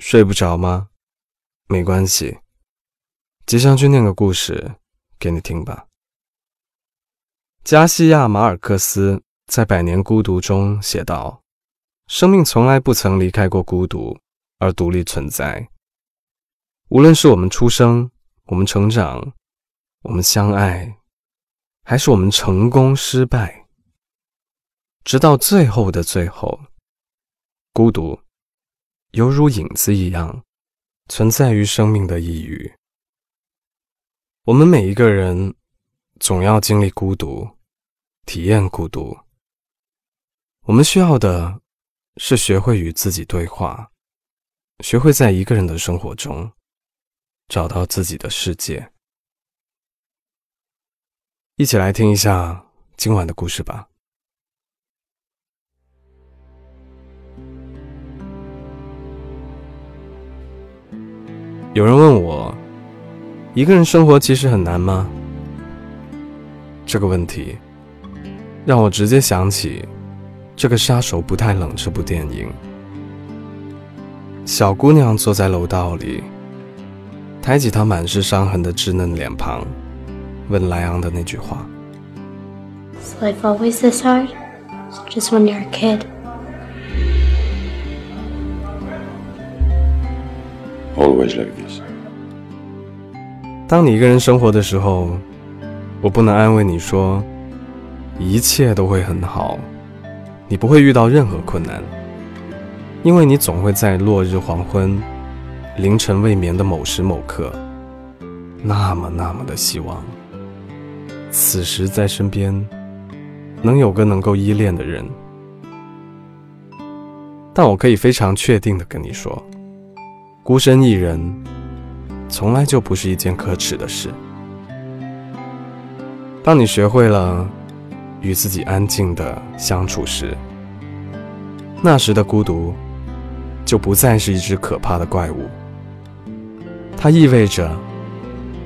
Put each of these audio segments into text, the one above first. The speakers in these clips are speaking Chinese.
睡不着吗？没关系，吉祥君念个故事给你听吧。加西亚·马尔克斯在《百年孤独》中写道：“生命从来不曾离开过孤独而独立存在。无论是我们出生、我们成长、我们相爱，还是我们成功失败，直到最后的最后，孤独。”犹如影子一样，存在于生命的异域。我们每一个人，总要经历孤独，体验孤独。我们需要的，是学会与自己对话，学会在一个人的生活中，找到自己的世界。一起来听一下今晚的故事吧。有人问我，一个人生活其实很难吗？这个问题让我直接想起这个杀手不太冷这部电影。小姑娘坐在楼道里，抬起她满是伤痕的稚嫩脸庞，问莱昂的那句话 life always this hard? Just when you're a kid?” Always like this。当你一个人生活的时候，我不能安慰你说一切都会很好，你不会遇到任何困难，因为你总会在落日黄昏、凌晨未眠的某时某刻，那么那么的希望，此时在身边能有个能够依恋的人。但我可以非常确定的跟你说。孤身一人，从来就不是一件可耻的事。当你学会了与自己安静的相处时，那时的孤独就不再是一只可怕的怪物。它意味着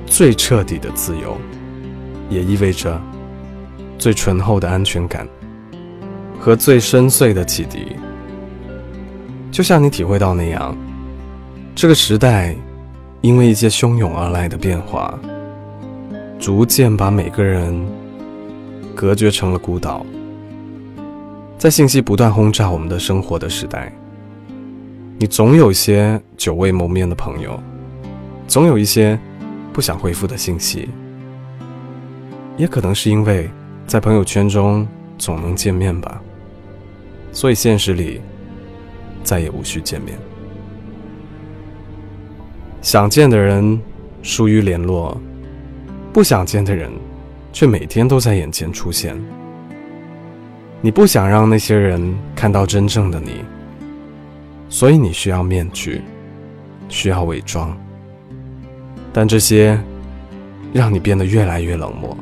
最彻底的自由，也意味着最醇厚的安全感和最深邃的启迪。就像你体会到那样。这个时代，因为一些汹涌而来的变化，逐渐把每个人隔绝成了孤岛。在信息不断轰炸我们的生活的时代，你总有些久未谋面的朋友，总有一些不想回复的信息，也可能是因为在朋友圈中总能见面吧，所以现实里再也无需见面。想见的人疏于联络，不想见的人却每天都在眼前出现。你不想让那些人看到真正的你，所以你需要面具，需要伪装。但这些让你变得越来越冷漠。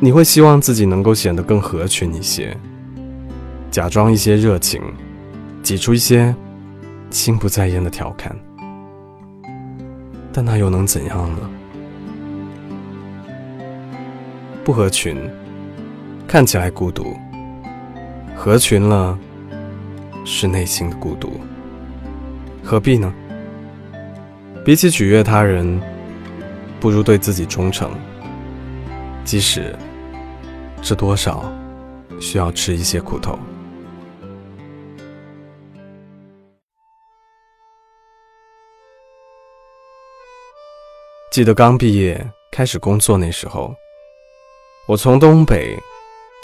你会希望自己能够显得更合群一些，假装一些热情，挤出一些心不在焉的调侃。但那又能怎样呢？不合群，看起来孤独；合群了，是内心的孤独。何必呢？比起取悦他人，不如对自己忠诚。即使这多少需要吃一些苦头。记得刚毕业开始工作那时候，我从东北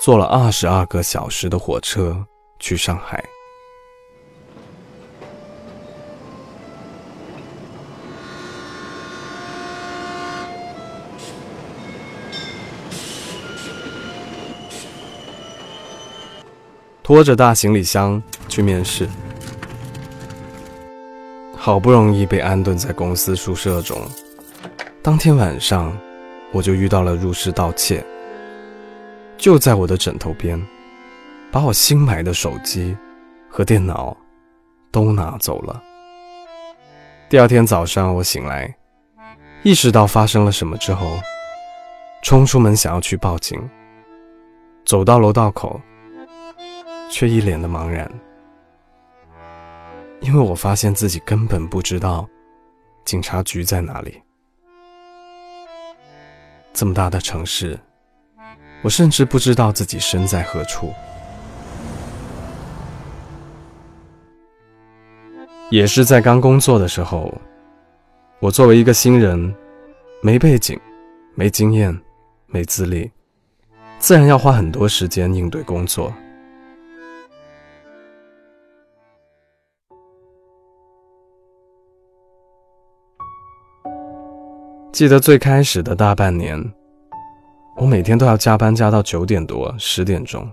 坐了二十二个小时的火车去上海，拖着大行李箱去面试，好不容易被安顿在公司宿舍中。当天晚上，我就遇到了入室盗窃，就在我的枕头边，把我新买的手机和电脑都拿走了。第二天早上，我醒来，意识到发生了什么之后，冲出门想要去报警，走到楼道口，却一脸的茫然，因为我发现自己根本不知道警察局在哪里。这么大的城市，我甚至不知道自己身在何处。也是在刚工作的时候，我作为一个新人，没背景、没经验、没资历，自然要花很多时间应对工作。记得最开始的大半年，我每天都要加班加到九点多、十点钟，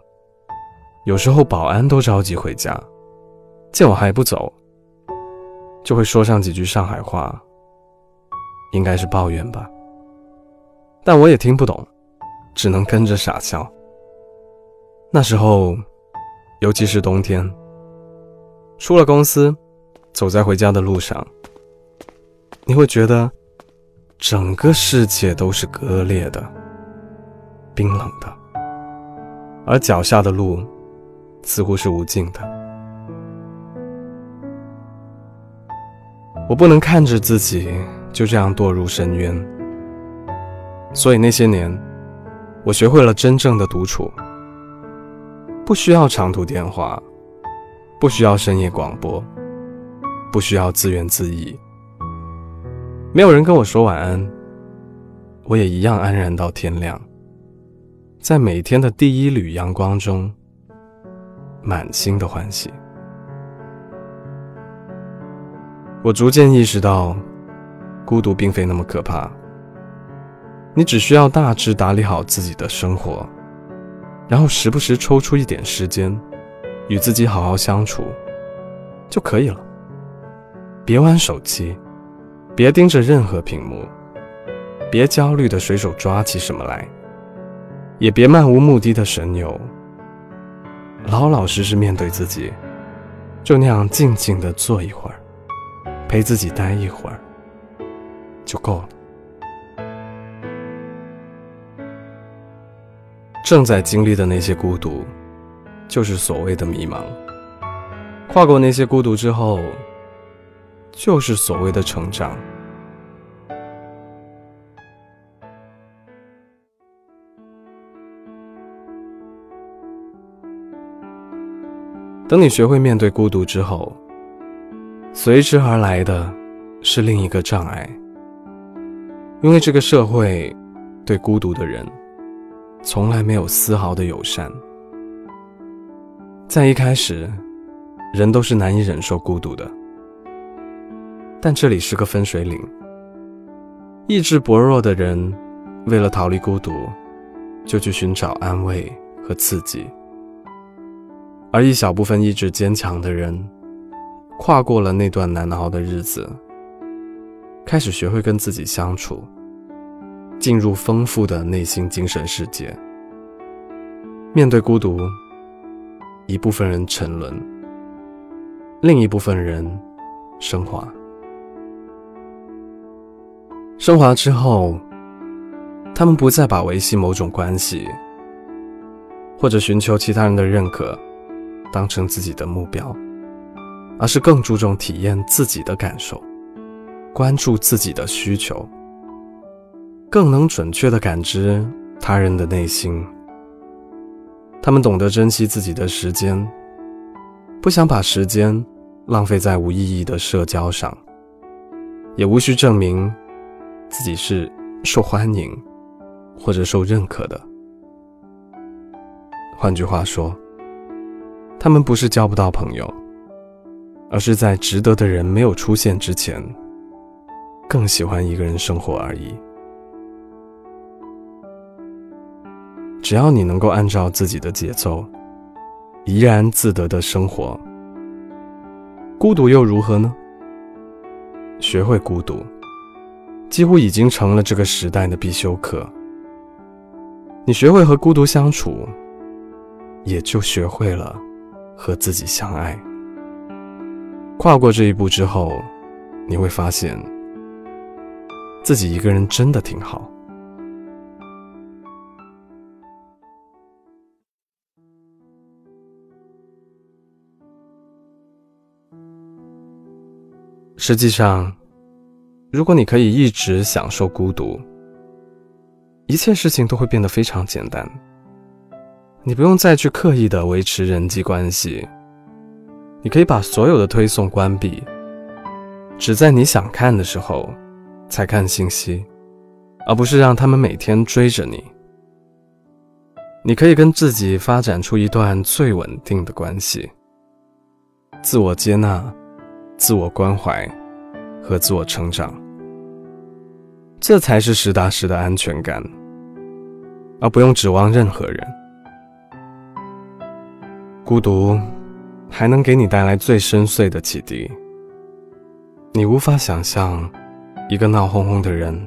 有时候保安都着急回家，见我还不走。就会说上几句上海话，应该是抱怨吧，但我也听不懂，只能跟着傻笑。那时候，尤其是冬天，出了公司，走在回家的路上，你会觉得整个世界都是割裂的、冰冷的，而脚下的路似乎是无尽的。我不能看着自己就这样堕入深渊，所以那些年，我学会了真正的独处，不需要长途电话，不需要深夜广播，不需要自怨自艾，没有人跟我说晚安，我也一样安然到天亮，在每天的第一缕阳光中，满心的欢喜。我逐渐意识到，孤独并非那么可怕。你只需要大致打理好自己的生活，然后时不时抽出一点时间，与自己好好相处，就可以了。别玩手机，别盯着任何屏幕，别焦虑的随手抓起什么来，也别漫无目的的神游。老老实实面对自己，就那样静静的坐一会儿。陪自己待一会儿就够了。正在经历的那些孤独，就是所谓的迷茫；跨过那些孤独之后，就是所谓的成长。等你学会面对孤独之后。随之而来的，是另一个障碍。因为这个社会，对孤独的人，从来没有丝毫的友善。在一开始，人都是难以忍受孤独的。但这里是个分水岭。意志薄弱的人，为了逃离孤独，就去寻找安慰和刺激；而一小部分意志坚强的人，跨过了那段难熬的日子，开始学会跟自己相处，进入丰富的内心精神世界。面对孤独，一部分人沉沦，另一部分人升华。升华之后，他们不再把维系某种关系，或者寻求其他人的认可，当成自己的目标。而是更注重体验自己的感受，关注自己的需求，更能准确地感知他人的内心。他们懂得珍惜自己的时间，不想把时间浪费在无意义的社交上，也无需证明自己是受欢迎或者受认可的。换句话说，他们不是交不到朋友。而是在值得的人没有出现之前，更喜欢一个人生活而已。只要你能够按照自己的节奏，怡然自得的生活，孤独又如何呢？学会孤独，几乎已经成了这个时代的必修课。你学会和孤独相处，也就学会了和自己相爱。跨过这一步之后，你会发现，自己一个人真的挺好。实际上，如果你可以一直享受孤独，一切事情都会变得非常简单。你不用再去刻意的维持人际关系，你可以把所有的推送关闭，只在你想看的时候才看信息，而不是让他们每天追着你。你可以跟自己发展出一段最稳定的关系，自我接纳、自我关怀和自我成长，这才是实打实的安全感，而不用指望任何人。孤独还能给你带来最深邃的启迪。你无法想象，一个闹哄哄的人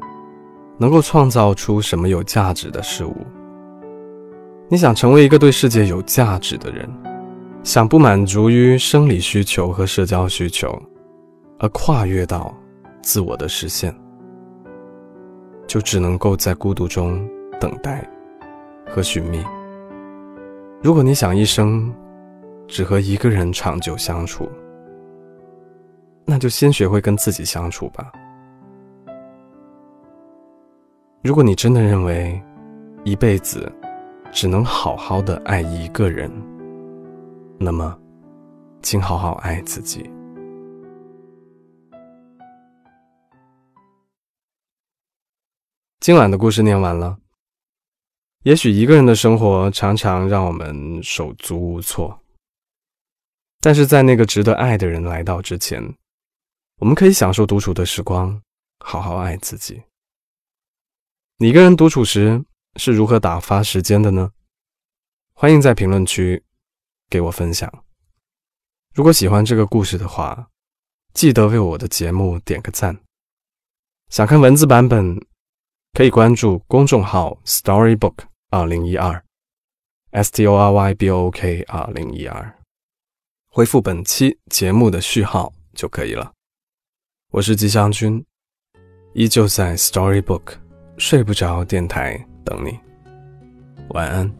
能够创造出什么有价值的事物。你想成为一个对世界有价值的人，想不满足于生理需求和社交需求，而跨越到自我的实现，就只能够在孤独中等待和寻觅。如果你想一生，只和一个人长久相处，那就先学会跟自己相处吧。如果你真的认为一辈子只能好好的爱一个人，那么，请好好爱自己。今晚的故事念完了。也许一个人的生活常常让我们手足无措。但是在那个值得爱的人来到之前，我们可以享受独处的时光，好好爱自己。你一个人独处时是如何打发时间的呢？欢迎在评论区给我分享。如果喜欢这个故事的话，记得为我的节目点个赞。想看文字版本，可以关注公众号 Storybook 二零一二，S T O R Y B O O K 二零一二。回复本期节目的序号就可以了。我是吉祥君，依旧在 Storybook 睡不着电台等你。晚安。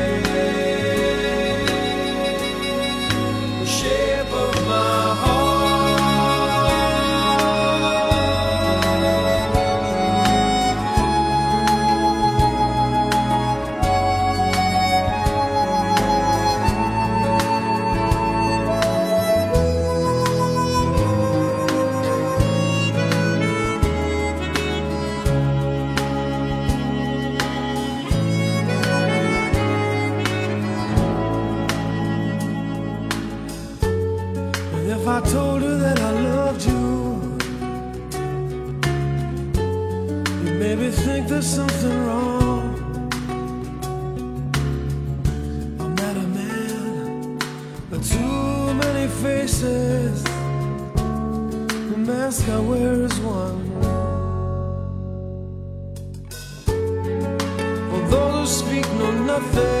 faces. The mask I wear is one. For those who speak know nothing